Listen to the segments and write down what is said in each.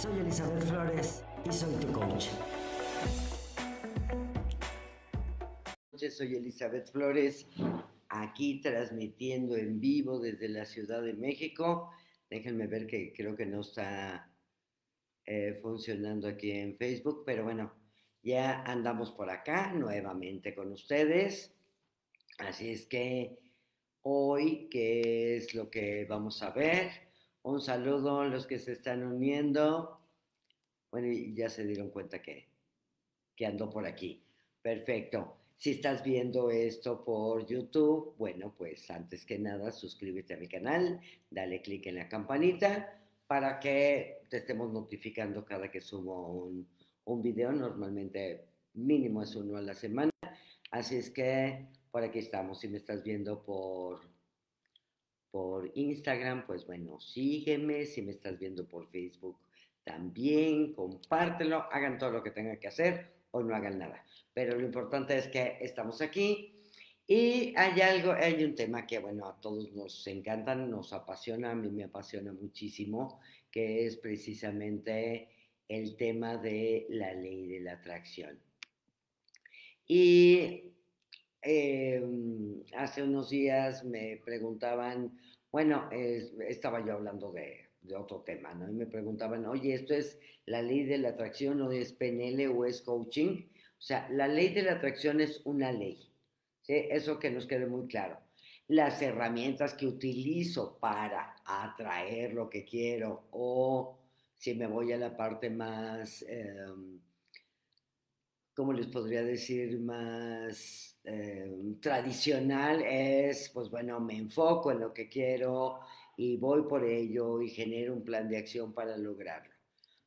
Soy Elizabeth Flores y soy tu coach. Soy Elizabeth Flores, aquí transmitiendo en vivo desde la Ciudad de México. Déjenme ver que creo que no está eh, funcionando aquí en Facebook, pero bueno, ya andamos por acá nuevamente con ustedes. Así es que hoy, ¿qué es lo que vamos a ver? Un saludo a los que se están uniendo. Bueno, ya se dieron cuenta que, que ando por aquí. Perfecto. Si estás viendo esto por YouTube, bueno, pues antes que nada, suscríbete a mi canal, dale clic en la campanita para que te estemos notificando cada que subo un, un video. Normalmente mínimo es uno a la semana. Así es que por aquí estamos. Si me estás viendo por, por Instagram, pues bueno, sígueme. Si me estás viendo por Facebook, también compártelo. Hagan todo lo que tengan que hacer o no hagan nada. Pero lo importante es que estamos aquí. Y hay algo, hay un tema que, bueno, a todos nos encanta, nos apasiona, a mí me apasiona muchísimo, que es precisamente el tema de la ley de la atracción. Y em, hace unos días me preguntaban, bueno, estaba yo hablando de, otro tema, ¿no? Y me preguntaban, oye, ¿esto es la ley de la atracción o es PNL o es coaching? O sea, la ley de la atracción es una ley, ¿sí? Eso que nos quede muy claro. Las herramientas que utilizo para atraer lo que quiero o si me voy a la parte más, em, ¿cómo les podría decir? Más em, tradicional es, pues bueno, me enfoco en lo que quiero y voy por ello y genero un plan de acción para lograrlo.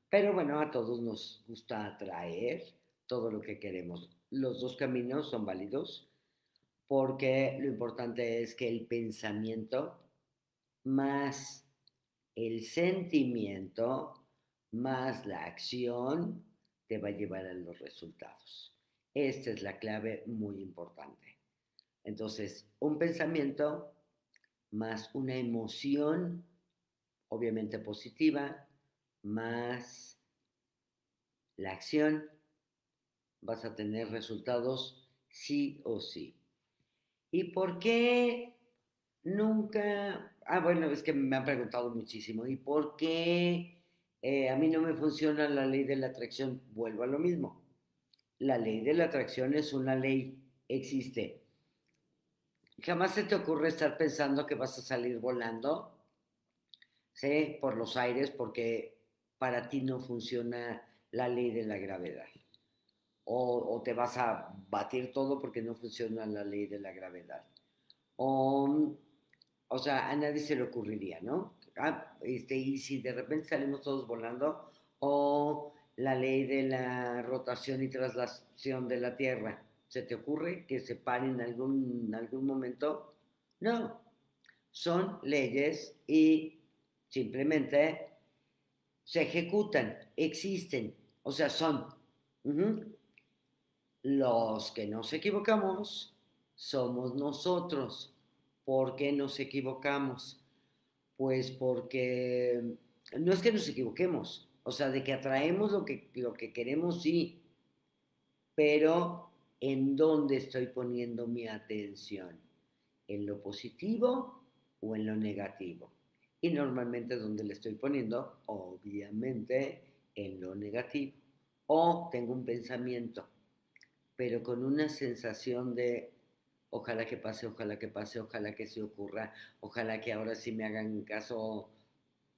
Pero bueno, a todos nos gusta atraer todo lo que queremos. Los dos caminos son válidos porque lo importante es que el pensamiento más el sentimiento más la acción te va a llevar a los resultados. Esta es la clave muy importante. Entonces, un pensamiento más una emoción, obviamente positiva, más la acción, vas a tener resultados sí o sí. ¿Y por qué nunca? Ah, bueno, es que me han preguntado muchísimo. ¿Y por qué eh, a mí no me funciona la ley de la atracción, vuelvo a lo mismo. La ley de la atracción es una ley, existe. Jamás se te ocurre estar pensando que vas a salir volando, ¿sí? Por los aires, porque para ti no funciona la ley de la gravedad. O, o, te vas a batir todo porque no funciona la ley de la gravedad. O, o sea, a nadie se le ocurriría, ¿no? Ah, este, y si de repente salimos todos volando, o la ley de la rotación y traslación de la Tierra, ¿se te ocurre que se pare en algún, algún momento? No, son leyes y simplemente se ejecutan, existen, o sea, son. Los que nos equivocamos somos nosotros. ¿Por qué nos equivocamos? Pues porque no es que nos equivoquemos, o sea, de que atraemos lo que, lo que queremos, sí, pero ¿en dónde estoy poniendo mi atención? ¿En lo positivo o en lo negativo? Y normalmente donde le estoy poniendo, obviamente, en lo negativo. O tengo un pensamiento, pero con una sensación de ojalá que pase, ojalá que pase, ojalá que se ocurra, ojalá que ahora sí me hagan caso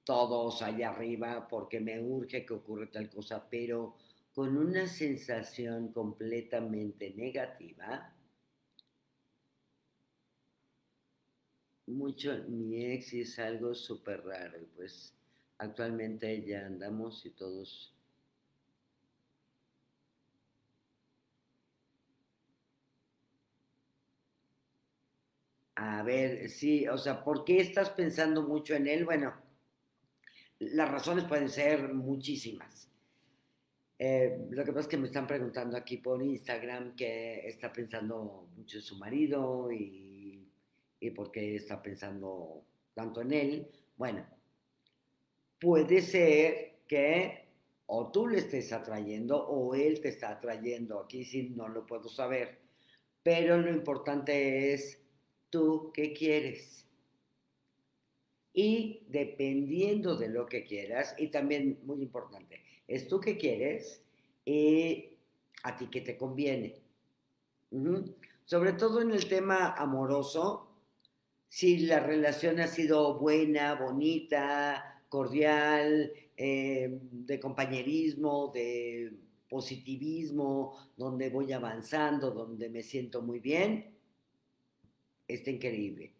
todos allá arriba porque me urge que ocurra tal cosa, pero con una sensación completamente negativa, mucho, mi ex es algo súper raro, pues actualmente ya andamos y todos A ver, sí, o sea, ¿por qué estás pensando mucho en él? Bueno, las razones pueden ser muchísimas. Eh, lo que pasa es que me están preguntando aquí por Instagram que está pensando mucho en su marido y, y por qué está pensando tanto en él. Bueno, puede ser que o tú le estés atrayendo o él te está atrayendo. Aquí sí no lo puedo saber. Pero lo importante es tú qué quieres. Y dependiendo de lo que quieras, y también muy importante, es tú qué quieres y a ti qué te conviene. Sobre todo en el tema amoroso, si la relación ha sido buena, bonita, cordial, eh, de compañerismo, de positivismo, donde voy avanzando, donde me siento muy bien, está increíble.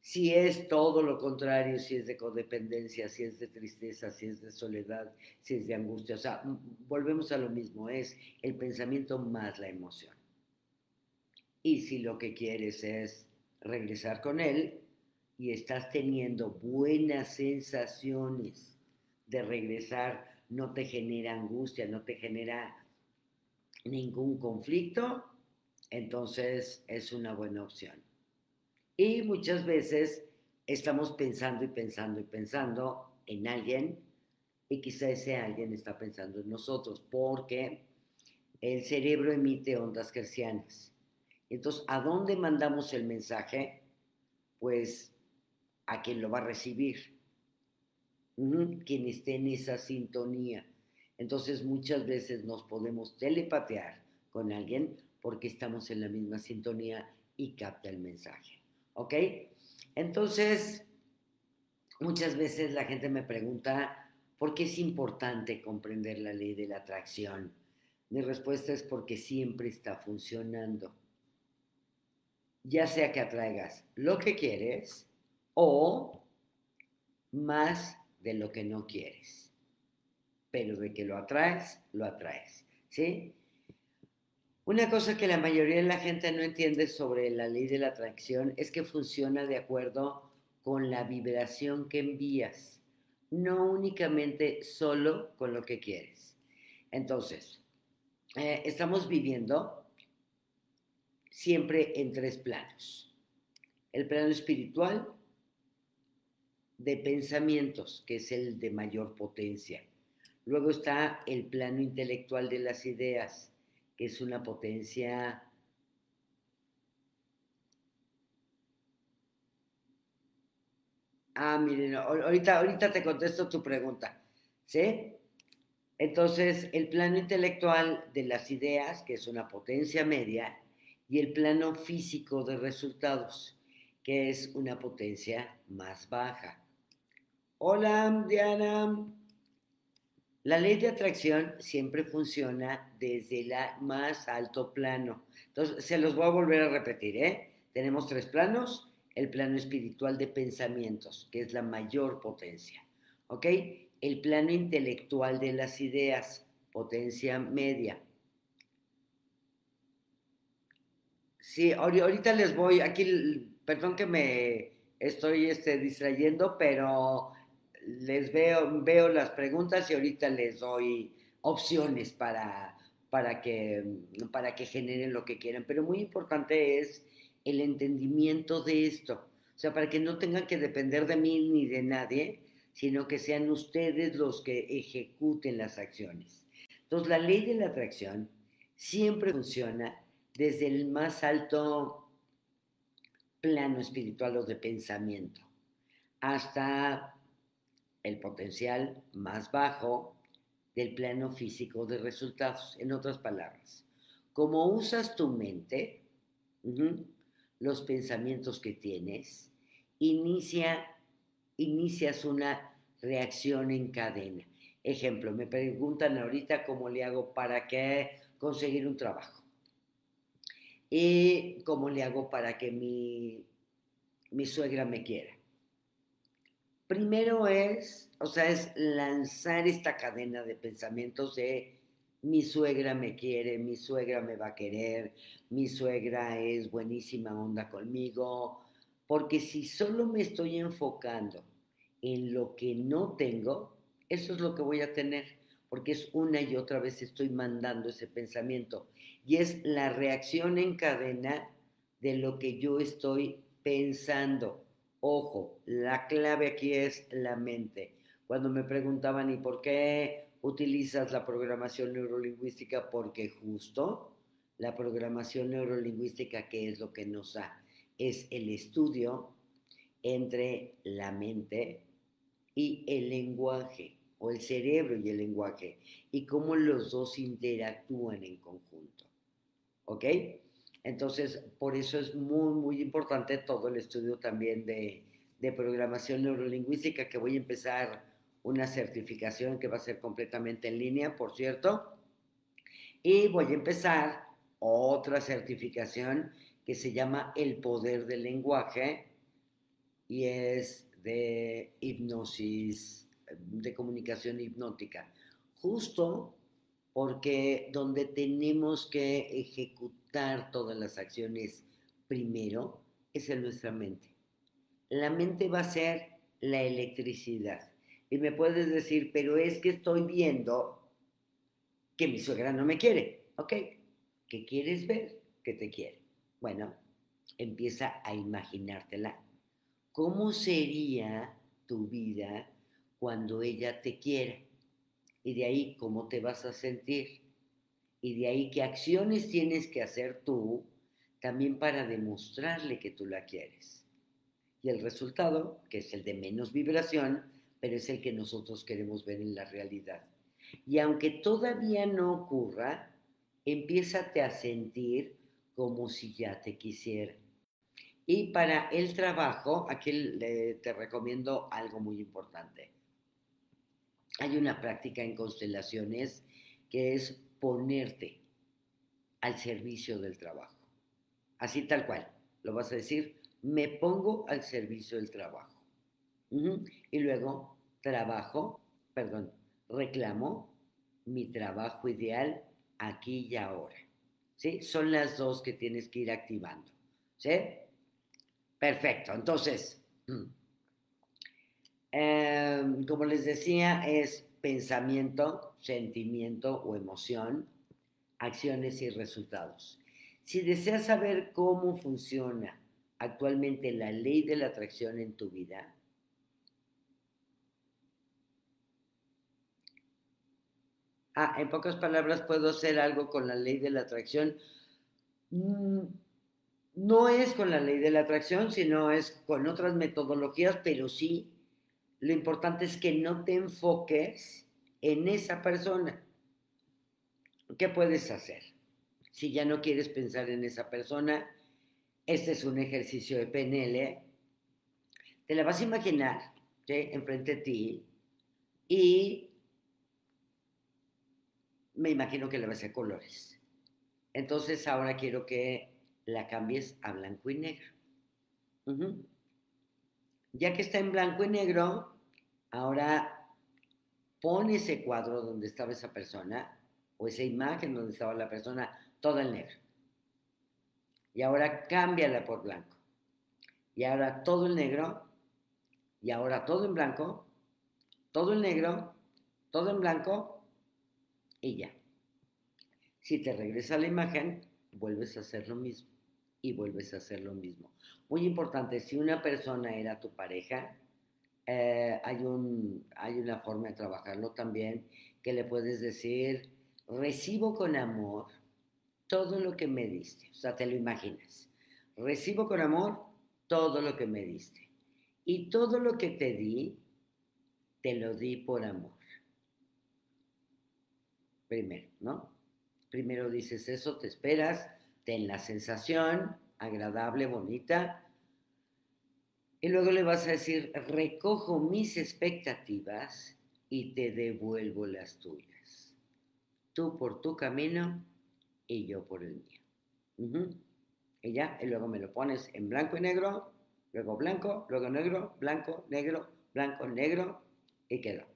Si es todo lo contrario, si es de codependencia, si es de tristeza, si es de soledad, si es de angustia, o sea, volvemos a lo mismo, es el pensamiento más la emoción. Y si lo que quieres es regresar con él y estás teniendo buenas sensaciones de regresar, no te genera angustia, no te genera ningún conflicto, entonces es una buena opción. Y muchas veces estamos pensando y pensando y pensando en alguien y quizá ese alguien está pensando en nosotros porque el cerebro emite ondas gercianas. Entonces, ¿a dónde mandamos el mensaje? Pues a quien lo va a recibir, quien esté en esa sintonía. Entonces, muchas veces nos podemos telepatear con alguien porque estamos en la misma sintonía y capta el mensaje. ¿Ok? Entonces, muchas veces la gente me pregunta, ¿por qué es importante comprender la ley de la atracción? Mi respuesta es porque siempre está funcionando. Ya sea que atraigas lo que quieres o más de lo que no quieres. Pero de que lo atraes, lo atraes. ¿Sí? Una cosa que la mayoría de la gente no entiende sobre la ley de la atracción es que funciona de acuerdo con la vibración que envías, no únicamente solo con lo que quieres. Entonces, eh, estamos viviendo siempre en tres planos. El plano espiritual de pensamientos, que es el de mayor potencia. Luego está el plano intelectual de las ideas, que es una potencia Ah, miren, ahorita, ahorita te contesto tu pregunta, ¿sí? Entonces, el plano intelectual de las ideas, que es una potencia media, y el plano físico de resultados, que es una potencia más baja. Hola, Diana. La ley de atracción siempre funciona desde el más alto plano. Entonces, se los voy a volver a repetir, ¿eh? Tenemos tres planos. El plano espiritual de pensamientos, que es la mayor potencia, ¿ok? El plano intelectual de las ideas, potencia media. Sí, ahorita les voy, aquí, perdón que me estoy este, distrayendo, pero les veo, veo las preguntas y ahorita les doy opciones para, para, que, para que generen lo que quieran. Pero muy importante es el entendimiento de esto. O sea, para que no tengan que depender de mí ni de nadie, sino que sean ustedes los que ejecuten las acciones. Entonces, la ley de la atracción siempre funciona desde el más alto plano espiritual o de pensamiento hasta el potencial más bajo del plano físico de resultados. En otras palabras, como usas tu mente, los pensamientos que tienes, inicia, inicias una reacción en cadena. Ejemplo, me preguntan ahorita cómo le hago para que conseguir un trabajo. Y cómo le hago para que mi, mi suegra me quiera primero es, o sea, es lanzar esta cadena de pensamientos de mi suegra me quiere, mi suegra me va a querer, mi suegra es buenísima onda conmigo, porque si solo me estoy enfocando en lo que no tengo, eso es lo que voy a tener, porque es una y otra vez estoy mandando ese pensamiento y es la reacción en cadena de lo que yo estoy pensando. Ojo, la clave aquí es la mente. Cuando me preguntaban, ¿y por qué utilizas la programación neurolingüística porque justo la programación neurolingüística, ¿qué es lo que nos da? Es el estudio entre la mente y el lenguaje, o el cerebro y el lenguaje, y cómo los dos interactúan en conjunto. ¿Ok? Entonces, por eso es muy, muy importante todo el estudio también de, programación neurolingüística, que voy a empezar una certificación que va a ser completamente en línea, por cierto, y voy a empezar otra certificación que se llama El Poder del Lenguaje y es de hipnosis, de comunicación hipnótica. Justo porque donde tenemos que ejecutar todas las acciones primero es en nuestra mente. La mente va a ser la electricidad. Y me puedes decir, pero es que estoy viendo que mi suegra no me quiere. ¿Ok? ¿Qué quieres ver? Que te quiere. Bueno, empieza a imaginártela. ¿Cómo sería tu vida cuando ella te quiera? Y de ahí, ¿cómo te vas a sentir? Y de ahí, ¿qué acciones tienes que hacer tú también para demostrarle que tú la quieres? Y el resultado, que es el de menos vibración, pero es el que nosotros queremos ver en la realidad. Y aunque todavía no ocurra, empiézate a sentir como si ya te quisiera. Y para el trabajo, aquí te recomiendo algo muy importante. Hay una práctica en constelaciones que es ponerte al servicio del trabajo. Así tal cual. Lo vas a decir, me pongo al servicio del trabajo. Y luego trabajo, perdón, reclamo mi trabajo ideal aquí y ahora. ¿Sí? Son las dos que tienes que ir activando. ¿Sí? Perfecto. Entonces, em, como les decía, es pensamiento, sentimiento o emoción, acciones y resultados. Si deseas saber cómo funciona actualmente la ley de la atracción en tu vida, ah, en pocas palabras puedo hacer algo con la ley de la atracción. Mm, no es con la ley de la atracción, sino es con otras metodologías, pero sí, lo importante es que no te enfoques en esa persona. ¿Qué puedes hacer? Si ya no quieres pensar en esa persona, este es un ejercicio de PNL. Te la vas a imaginar enfrente de ti y me imagino que le vas a colores. Entonces ahora quiero que la cambies a blanco y negro. Ya que está en blanco y negro, ahora pon ese cuadro donde estaba esa persona o esa imagen donde estaba la persona, todo en negro. Y ahora cámbiala por blanco. Y ahora todo en negro. Y ahora todo en blanco. Todo en negro. Todo en blanco. Y ya. Si te regresa la imagen, vuelves a hacer lo mismo. Y vuelves a hacer lo mismo. Muy importante, si una persona era tu pareja, eh, hay, un, hay una forma de trabajarlo también que le puedes decir, recibo con amor todo lo que me diste. O sea, te lo imaginas. Recibo con amor todo lo que me diste. Y todo lo que te di, te lo di por amor. Primero, ¿no? Primero dices eso, te esperas, ten la sensación agradable, bonita. Y luego le vas a decir, recojo mis expectativas y te devuelvo las tuyas. Tú por tu camino y yo por el mío. Y ya, y luego me lo pones en blanco y negro, luego blanco, luego negro, blanco, negro, blanco, negro, y quedó.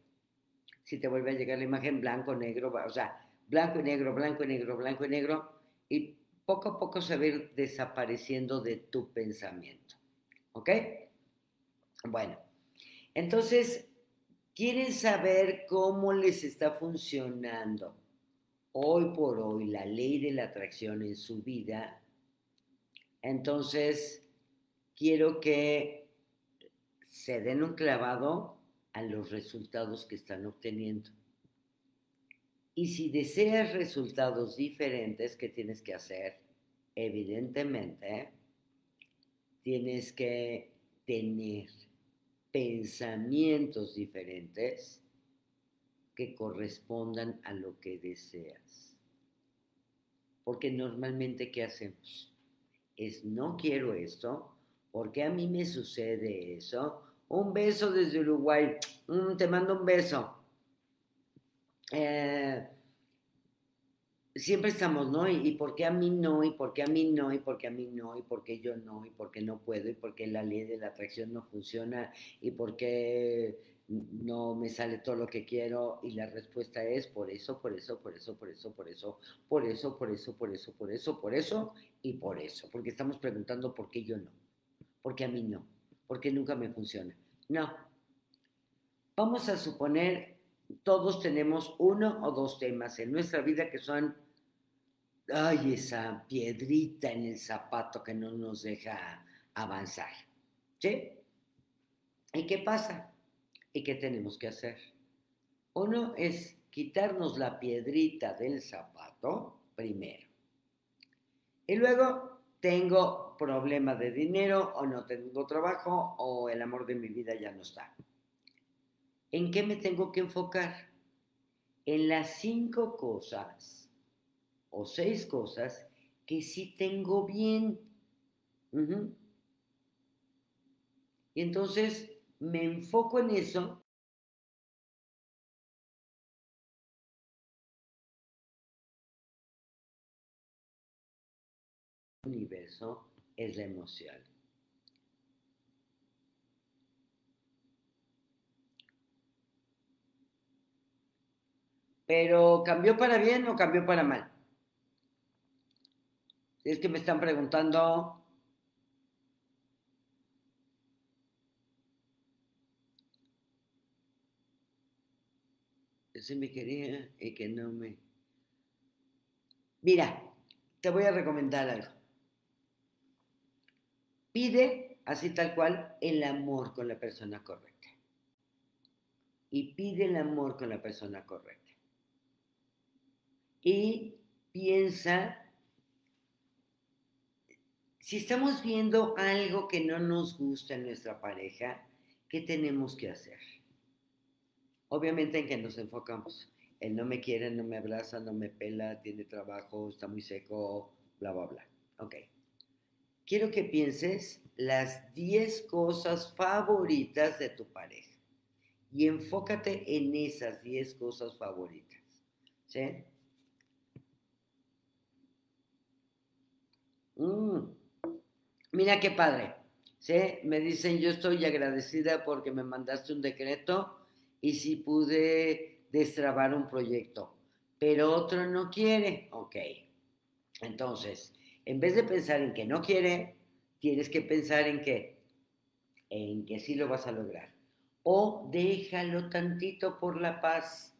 Si te vuelve a llegar la imagen blanco, negro, o sea, blanco y negro, blanco y negro, blanco y negro, y poco a poco se va a ir desapareciendo de tu pensamiento. ¿Ok? Bueno, entonces, ¿quieren saber cómo les está funcionando hoy por hoy la ley de la atracción en su vida, entonces quiero que se den un clavado a los resultados que están obteniendo. Y si deseas resultados diferentes, ¿qué tienes que hacer? Evidentemente, tienes que tener pensamientos diferentes que correspondan a lo que deseas. Porque normalmente, ¿qué hacemos? Es no quiero esto, porque a mí me sucede eso. Un beso desde Uruguay, mm, te mando un beso. Eh, siempre estamos, ¿no? ¿Y, por qué a mí no? ¿Y por qué a mí no? ¿Y por qué a mí no? ¿Y por qué yo no? ¿Y por qué no puedo? ¿Y por qué la ley de la atracción no funciona? ¿Y por qué no me sale todo lo que quiero? Y la respuesta es por eso, por eso, por eso, por eso, por eso, por eso, por eso, por eso, por eso, por eso y por eso. Porque estamos preguntando por qué yo no. ¿Por qué a mí no? ¿Por qué nunca me funciona? No. Vamos a suponer todos tenemos uno o dos temas en nuestra vida que son, ay, esa piedrita en el zapato que no nos deja avanzar. ¿Sí? ¿Y qué pasa? ¿Y qué tenemos que hacer? Uno es quitarnos la piedrita del zapato primero. Y luego tengo problema de dinero o no tengo trabajo o el amor de mi vida ya no está. ¿En qué me tengo que enfocar? En las cinco cosas o seis cosas que sí tengo bien. Y entonces me enfoco en eso. Universo es la emoción. Pero ¿cambió para bien o cambió para mal? Es que me están preguntando. Si me quería y que no me... Mira, te voy a recomendar algo. Pide, así tal cual, el amor con la persona correcta. Y pide el amor con la persona correcta y piensa, si estamos viendo algo que no nos gusta en nuestra pareja, ¿qué tenemos que hacer? Obviamente en que nos enfocamos. Él no me quiere, no me abraza, no me pela, tiene trabajo, está muy seco, bla, bla, bla. Ok. Quiero que pienses las 10 cosas favoritas de tu pareja y enfócate en esas 10 cosas favoritas. ¿Sí? Mm. Mira qué padre. ¿sí? Me dicen, yo estoy agradecida porque me mandaste un decreto y si pude destrabar un proyecto, pero otro no quiere. Ok. Entonces, en vez de pensar en que no quiere, tienes que pensar en que, en que sí lo vas a lograr. O déjalo tantito por la paz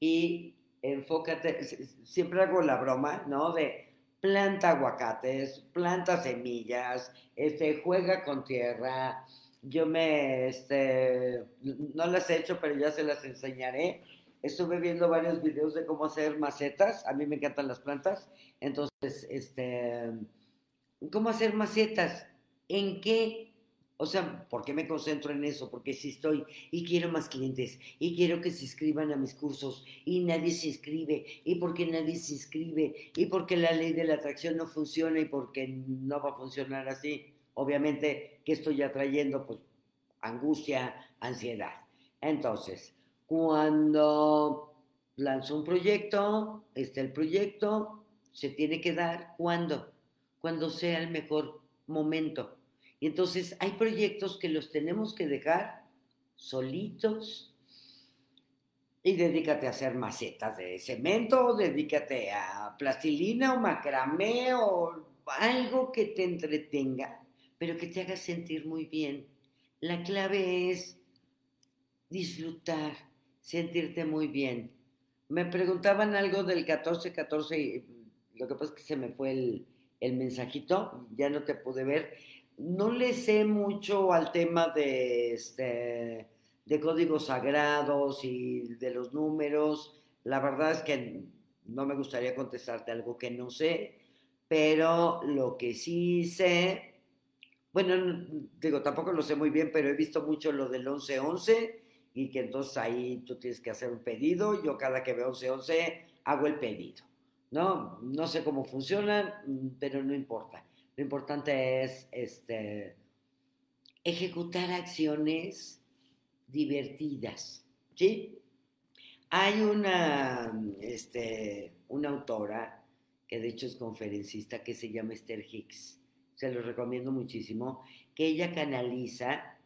y enfócate, siempre hago la broma, ¿no? De planta aguacates, planta semillas, este, juega con tierra. Yo me, este, no las he hecho, pero ya se las enseñaré. Estuve viendo varios videos de cómo hacer macetas. A mí me encantan las plantas. Entonces, este, ¿cómo hacer macetas? ¿En qué o sea, ¿por qué me concentro en eso? Porque si estoy y quiero más clientes y quiero que se inscriban a mis cursos y nadie se inscribe y porque nadie se inscribe y porque la ley de la atracción no funciona y porque no va a funcionar así. Obviamente, ¿qué estoy atrayendo? Pues angustia, ansiedad. Entonces, cuando lanzo un proyecto, está el proyecto, se tiene que dar cuando, cuando sea el mejor momento y entonces hay proyectos que los tenemos que dejar solitos y dedícate a hacer macetas de cemento, dedícate a plastilina o macramé o algo que te entretenga, pero que te haga sentir muy bien. La clave es disfrutar, sentirte muy bien. Me preguntaban algo del 14-14 y lo que pasa es que se me fue el, el mensajito, ya no te pude ver no le sé mucho al tema de, este, de códigos sagrados y de los números, la verdad es que no me gustaría contestarte algo que no sé, pero lo que sí sé, bueno, digo, tampoco lo sé muy bien, pero he visto mucho lo del 1111 y que entonces ahí tú tienes que hacer un pedido, yo cada que veo 1111 hago el pedido, ¿no? No sé cómo funcionan, pero no importa. Lo importante es este, ejecutar acciones divertidas, ¿sí? Hay una, este, una autora que de hecho es conferencista que se llama Esther Hicks, se lo recomiendo muchísimo, que ella canaliza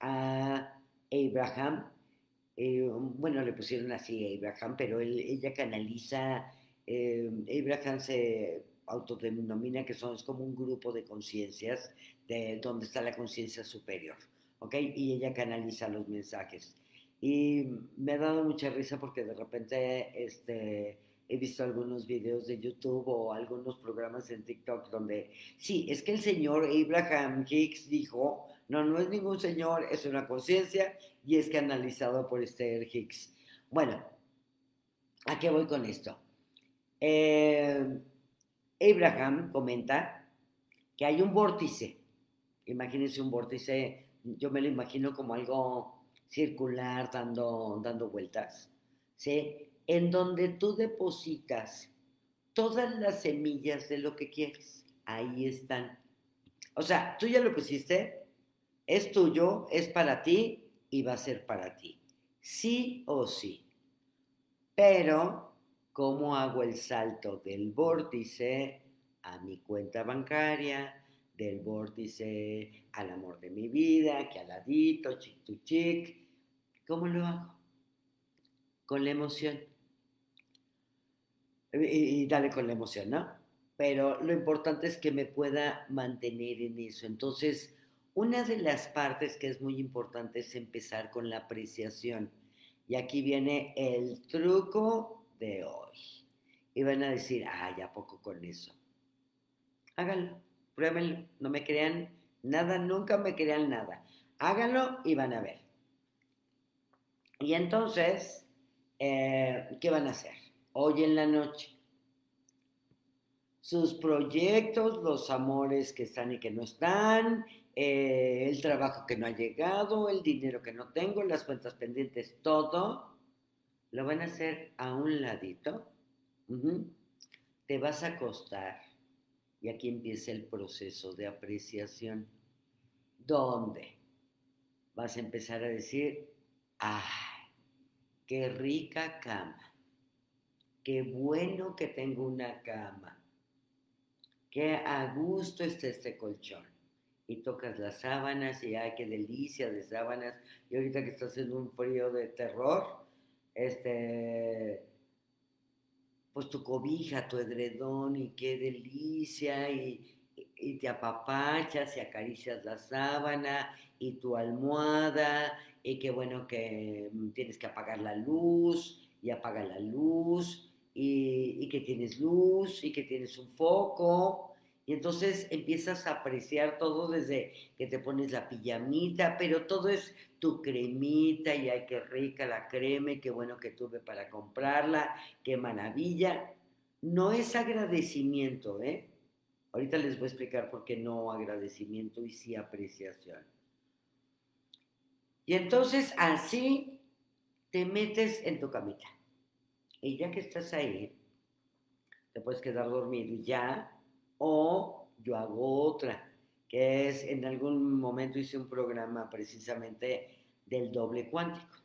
a Abraham, eh, bueno, le pusieron así a Abraham, pero ella canaliza, eh, Abraham se autodenomina que son, es como un grupo de conciencias, de donde está la conciencia superior, ¿ok? Y ella canaliza los mensajes. Y me ha dado mucha risa porque de repente este, he visto algunos videos de YouTube o algunos programas en TikTok donde, sí, es que el señor Abraham Hicks dijo, no, no es ningún señor, es una conciencia y es canalizado por Esther Hicks. Bueno, ¿a qué voy con esto? Eh, Abraham comenta que hay un vórtice. Imagínense un vórtice, yo me lo imagino como algo circular dando, dando vueltas, ¿sí? En donde tú depositas todas las semillas de lo que quieres. Ahí están. O sea, tú ya lo pusiste, es tuyo, es para ti y va a ser para ti. Sí o sí. Pero cómo hago el salto del vórtice a mi cuenta bancaria, del vórtice al amor de mi vida, que al ladito, chic to chic. ¿Cómo lo hago? Con la emoción. Y, dale con la emoción, ¿no? Pero lo importante es que me pueda mantener en eso. Entonces, una de las partes que es muy importante es empezar con la apreciación. Y aquí viene el truco de hoy. Y van a decir, ay, ¿a poco con eso? Háganlo, pruébenlo, no me crean nada, nunca me crean nada. Háganlo y van a ver. Y entonces, eh, ¿qué van a hacer? Hoy en la noche. Sus proyectos, los amores que están y que no están, eh, el trabajo que no ha llegado, el dinero que no tengo, las cuentas pendientes, todo lo van a hacer a un ladito. Te vas a acostar y aquí empieza el proceso de apreciación. ¿Dónde? Vas a empezar a decir, ¡ay! ¡Qué rica cama! ¡Qué bueno que tengo una cama! ¡Qué a gusto está este colchón! Y tocas las sábanas y ¡ay, qué delicia de sábanas! Y ahorita que está haciendo un frío de terror, este, pues tu cobija, tu edredón y qué delicia y, te apapachas y acaricias la sábana y tu almohada y qué bueno que mm, tienes que apagar la luz y apaga la luz y, y que tienes luz y que tienes un foco. Y entonces empiezas a apreciar todo desde que te pones la pijamita, pero todo es tu cremita y ay, qué rica la crema qué bueno que tuve para comprarla, qué maravilla. No es agradecimiento, ¿eh? Ahorita les voy a explicar por qué no agradecimiento y sí apreciación. Y entonces así te metes en tu camita. Y ya que estás ahí, te puedes quedar dormido ya o yo hago otra, que es en algún momento hice un programa precisamente del doble cuántico.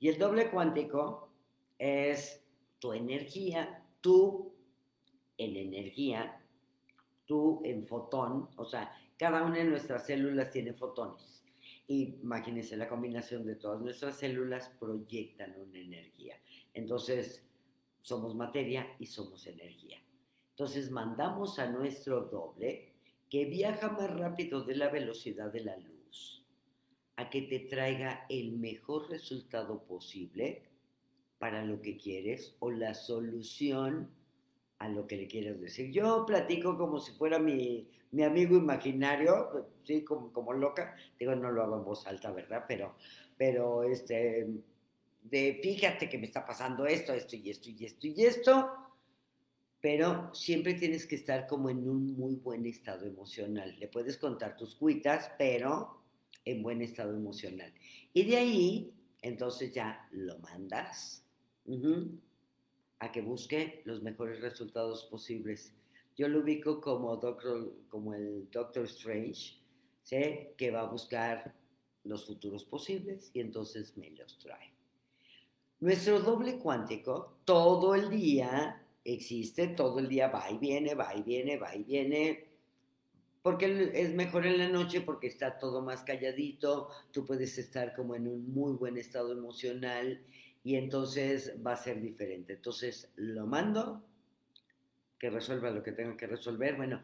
Y el doble cuántico es tu energía, tú en energía, tú en fotón, o sea, cada una de nuestras células tiene fotones. Imagínense la combinación de todas nuestras células proyectan una energía. Entonces, somos materia y somos energía. Entonces mandamos a nuestro doble que viaja más rápido de la velocidad de la luz a que te traiga el mejor resultado posible para lo que quieres o la solución a lo que le quieres decir. Yo platico como si fuera mi, amigo imaginario, sí, como, como, loca, digo, no lo hago en voz alta, ¿verdad? Pero, pero este, de fíjate que me está pasando esto, esto y esto y esto y esto, pero siempre tienes que estar como en un muy buen estado emocional. Le puedes contar tus cuitas, pero en buen estado emocional. Y de ahí, entonces ya lo mandas a que busque los mejores resultados posibles. Yo lo ubico como, doctor, como el Doctor Strange, sé que va a buscar los futuros posibles y entonces me los trae. Nuestro doble cuántico todo el día existe, todo el día va y viene, va y viene, va y viene, porque es mejor en la noche porque está todo más calladito, tú puedes estar como en un muy buen estado emocional y entonces va a ser diferente. Entonces lo mando, que resuelva lo que tenga que resolver. Bueno,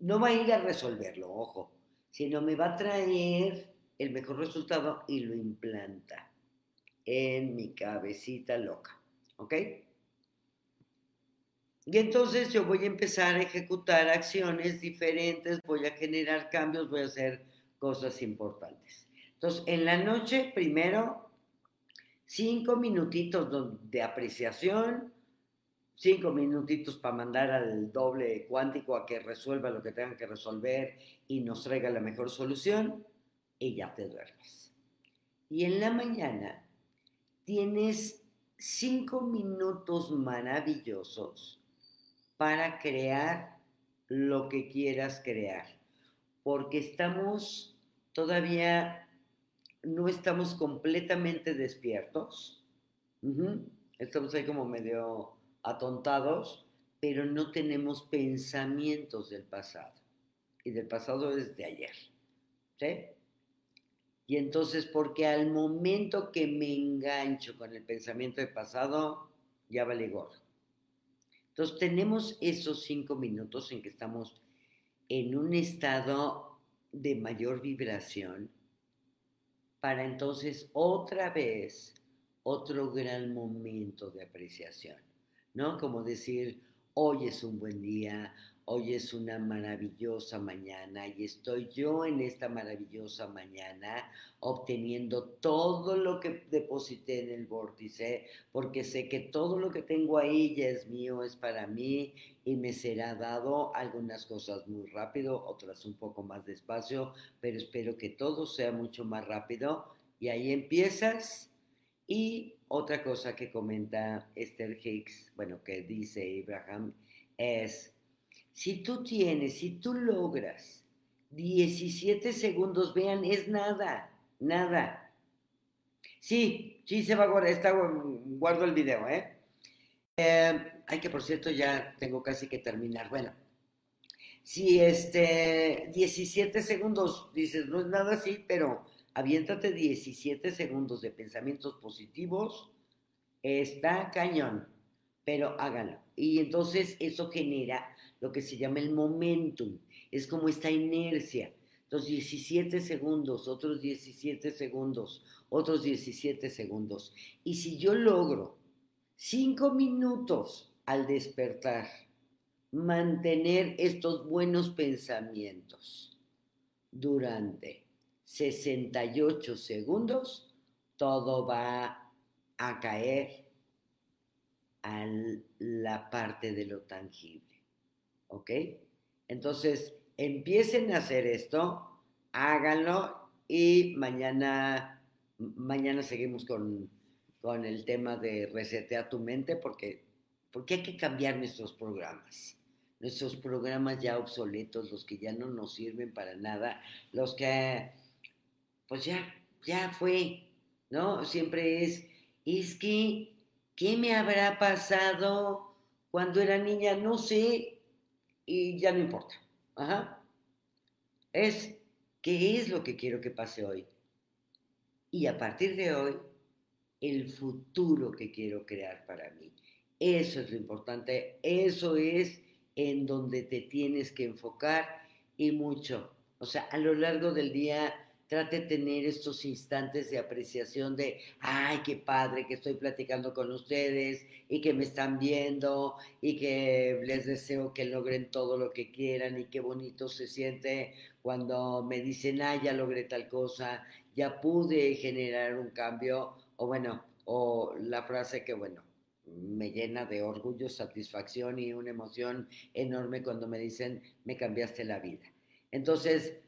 no, va a ir a resolverlo, ojo, sino me va a traer el mejor resultado y lo implanta en mi cabecita loca, ¿ok? Y entonces yo voy a empezar a ejecutar acciones diferentes, voy a generar cambios, voy a hacer cosas importantes. Entonces, en la noche, primero, cinco minutitos de apreciación, cinco minutitos para mandar al doble cuántico a que resuelva lo que tengan que resolver y nos traiga la mejor solución y ya te duermes. Y en la mañana tienes cinco minutos maravillosos para crear lo que quieras crear, porque estamos todavía, no estamos completamente despiertos, estamos ahí como medio atontados, pero no tenemos pensamientos del pasado, y del pasado desde ayer, ¿sí? Y entonces, porque al momento que me engancho con el pensamiento del pasado, ya vale gordo. Entonces tenemos esos cinco minutos en que estamos en un estado de mayor vibración para entonces otra vez otro gran momento de apreciación, ¿no? Como decir, hoy es un buen día, Hoy es una maravillosa mañana y estoy yo en esta maravillosa mañana obteniendo todo lo que deposité en el vórtice, porque sé que todo lo que tengo ahí ya es mío, es para mí y me será dado algunas cosas muy rápido, otras un poco más despacio, pero espero que todo sea mucho más rápido y ahí empiezas. Y otra cosa que comenta Esther Hicks, bueno, que dice Abraham, es si tú tienes, si tú logras 17 segundos, vean, es nada, nada. Sí, sí se va a guardar, guardo el video, ¿eh? ¿eh? Ay, que por cierto ya tengo casi que terminar. Bueno, si este 17 segundos, dices, no es nada así, pero aviéntate 17 segundos de pensamientos positivos, está cañón, pero háganlo. Y entonces eso genera lo que se llama el momentum, es como esta inercia. Entonces, 17 segundos, otros 17 segundos, otros 17 segundos. Y si yo logro 5 minutos al despertar, mantener estos buenos pensamientos durante 68 segundos, todo va a caer a la parte de lo tangible. ¿Ok? Entonces, empiecen a hacer esto, háganlo y mañana, mañana seguimos con, con el tema de resetear tu mente porque, porque hay que cambiar nuestros programas. Nuestros programas ya obsoletos, los que ya no nos sirven para nada, los que, pues ya, ya fue, ¿no? Siempre es, es que, ¿qué me habrá pasado cuando era niña? No sé, y ya no importa. Es qué es lo que quiero que pase hoy. Y a partir de hoy, el futuro que quiero crear para mí. Eso es lo importante. Eso es en donde te tienes que enfocar y mucho. O sea, a lo largo del día trate de tener estos instantes de apreciación de, ay, qué padre que estoy platicando con ustedes y que me están viendo y que les deseo que logren todo lo que quieran y qué bonito se siente cuando me dicen, ay, ya logré tal cosa, ya pude generar un cambio o bueno, o la frase que, bueno, me llena de orgullo, satisfacción y una emoción enorme cuando me dicen, me cambiaste la vida. Entonces,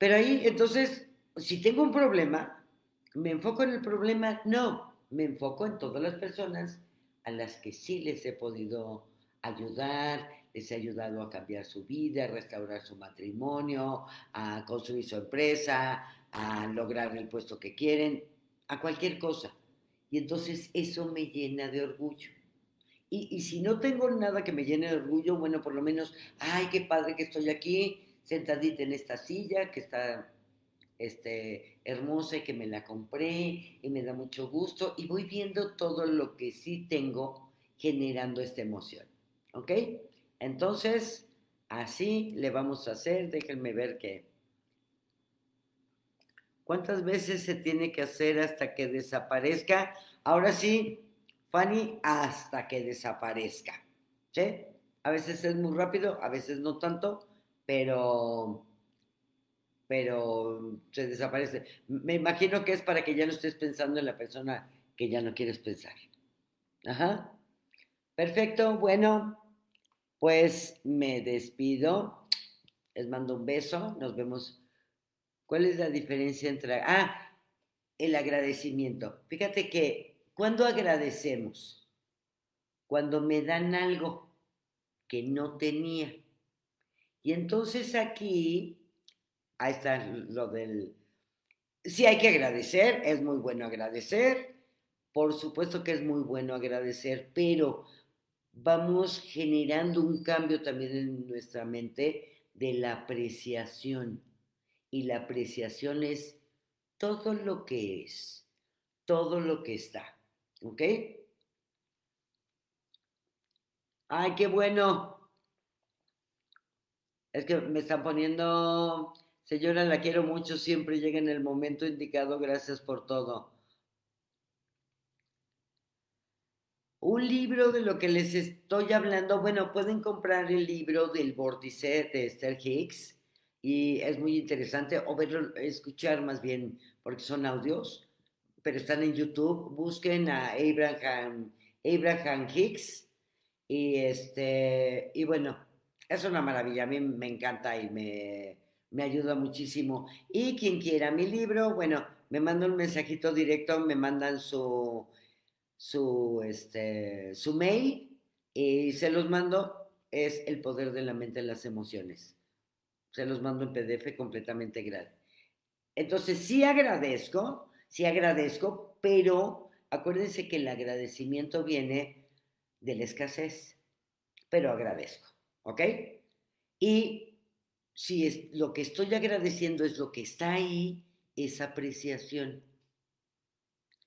pero ahí, entonces, si tengo un problema, ¿me enfoco en el problema? No, me enfoco en todas las personas a las que sí les he podido ayudar, les he ayudado a cambiar su vida, a restaurar su matrimonio, a construir su empresa, a lograr el puesto que quieren, a cualquier cosa. Y entonces eso me llena de orgullo. Y, si no tengo nada que me llene de orgullo, bueno, por lo menos, ay, qué padre que estoy aquí, sentadita en esta silla, que está este, hermosa y que me la compré y me da mucho gusto. Y voy viendo todo lo que sí tengo generando esta emoción. ¿Ok? Entonces, así le vamos a hacer. Déjenme ver qué. ¿Cuántas veces se tiene que hacer hasta que desaparezca? Ahora sí, Fanny, hasta que desaparezca. ¿Sí? A veces es muy rápido, a veces no tanto, pero pero se desaparece. Me imagino que es para que ya no estés pensando en la persona que ya no quieres pensar. Ajá. Perfecto, bueno, pues me despido. Les mando un beso, nos vemos. ¿Cuál es la diferencia entre... Ah, el agradecimiento. Fíjate que cuando agradecemos, cuando me dan algo que no tenía. Y entonces aquí ahí está lo del... Sí hay que agradecer, es muy bueno agradecer, por supuesto que es muy bueno agradecer, pero vamos generando un cambio también en nuestra mente de la apreciación. Y la apreciación es todo lo que es, todo lo que está. ¿Ok? Ay, qué bueno. Es que me están poniendo Señora, la quiero mucho, siempre llega en el momento indicado, gracias por todo. Un libro de lo que les estoy hablando, bueno, pueden comprar el libro del Vórtice de Esther Hicks y es muy interesante, o verlo, escuchar más bien, porque son audios, pero están en YouTube. Busquen a Abraham, Abraham Hicks y este, y bueno, es una maravilla, a mí me encanta y me, me ayuda muchísimo. Y quien quiera mi libro, bueno, me manda un mensajito directo, me mandan su, su, este, su mail y se los mando. Es el poder de la mente en las emociones. Se los mando en PDF completamente gratis. Entonces, sí agradezco, sí agradezco, pero acuérdense que el agradecimiento viene de la escasez, pero agradezco, ¿ok? Y si es, lo que estoy agradeciendo es lo que está ahí, es apreciación.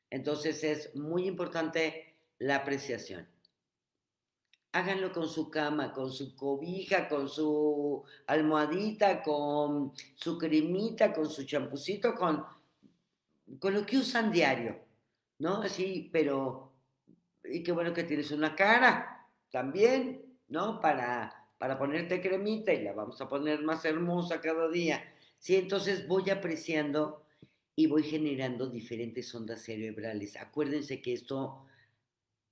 Entonces es muy importante la apreciación. Háganlo con su cama, con su cobija, con su almohadita, con su cremita, con su champucito, con, con lo que usan diario, ¿no? Así, pero, y qué bueno que tienes una cara también, ¿no? Para para ponerte cremita y la vamos a poner más hermosa cada día. Sí, entonces voy apreciando y voy generando diferentes ondas cerebrales. Acuérdense que esto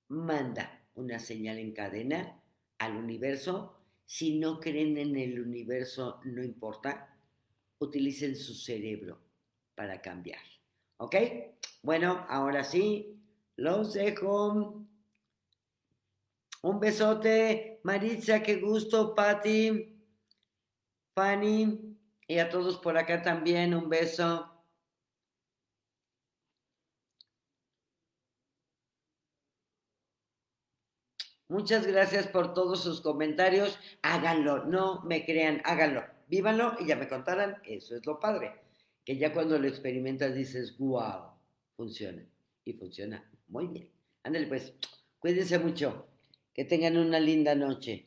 manda una señal en cadena al universo. Si no creen en el universo, no importa. Utilicen su cerebro para cambiar. ¿Ok? Bueno, ahora sí, los dejo. Un besote, Maritza, qué gusto, Patti, Fanny, y a todos por acá también, un beso. Muchas gracias por todos sus comentarios. Háganlo, no me crean, háganlo. Vívanlo y ya me contarán. Eso es lo padre. Que ya cuando lo experimentas dices, wow, funciona. Y funciona muy bien. Ándale pues, cuídense mucho. Que tengan una linda noche.